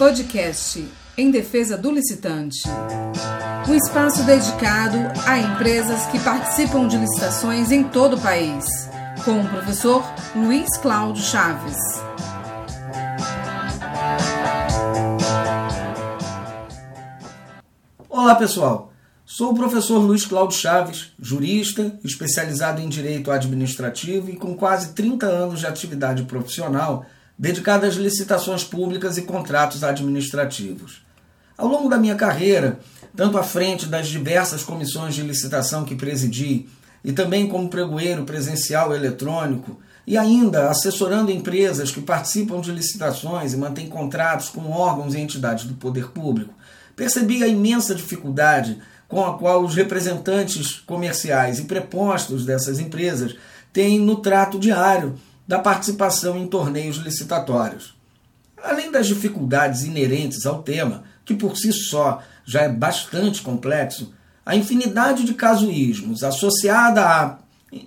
Podcast Em Defesa do Licitante. Um espaço dedicado a empresas que participam de licitações em todo o país. Com o professor Luiz Cláudio Chaves. Olá, pessoal. Sou o professor Luiz Cláudio Chaves, jurista, especializado em direito administrativo e com quase 30 anos de atividade profissional dedicada às licitações públicas e contratos administrativos. Ao longo da minha carreira, tanto à frente das diversas comissões de licitação que presidi, e também como pregoeiro presencial eletrônico, e ainda assessorando empresas que participam de licitações e mantêm contratos com órgãos e entidades do poder público, percebi a imensa dificuldade com a qual os representantes comerciais e prepostos dessas empresas têm no trato diário da participação em torneios licitatórios. Além das dificuldades inerentes ao tema, que por si só já é bastante complexo, a infinidade de casuísmos associada à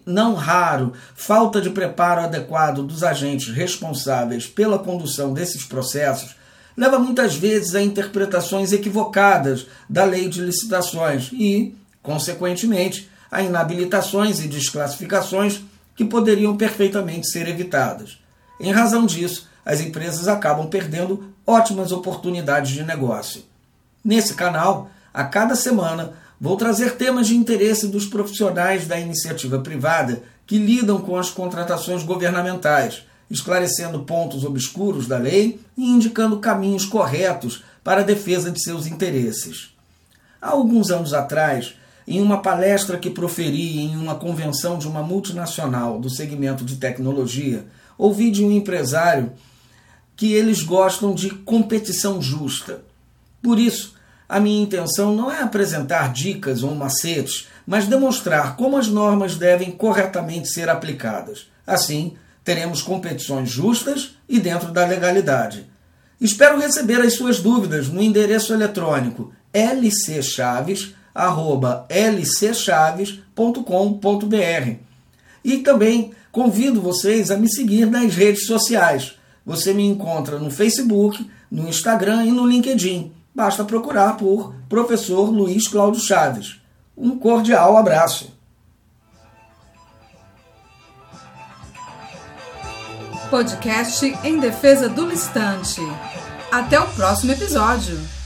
não raro falta de preparo adequado dos agentes responsáveis pela condução desses processos leva muitas vezes a interpretações equivocadas da lei de licitações e, consequentemente, a inabilitações e desclassificações que poderiam perfeitamente ser evitadas. Em razão disso, as empresas acabam perdendo ótimas oportunidades de negócio. Nesse canal, a cada semana, vou trazer temas de interesse dos profissionais da iniciativa privada que lidam com as contratações governamentais, esclarecendo pontos obscuros da lei e indicando caminhos corretos para a defesa de seus interesses. Há alguns anos atrás, em uma palestra que proferi em uma convenção de uma multinacional do segmento de tecnologia, ouvi de um empresário que eles gostam de competição justa. Por isso, a minha intenção não é apresentar dicas ou macetes, mas demonstrar como as normas devem corretamente ser aplicadas. Assim, teremos competições justas e dentro da legalidade. Espero receber as suas dúvidas no endereço eletrônico lcchaves.com lcchaves.com.br. E também convido vocês a me seguir nas redes sociais. Você me encontra no Facebook, no Instagram e no LinkedIn. Basta procurar por Professor Luiz Cláudio Chaves. Um cordial abraço. Podcast em defesa do listante. Até o próximo episódio.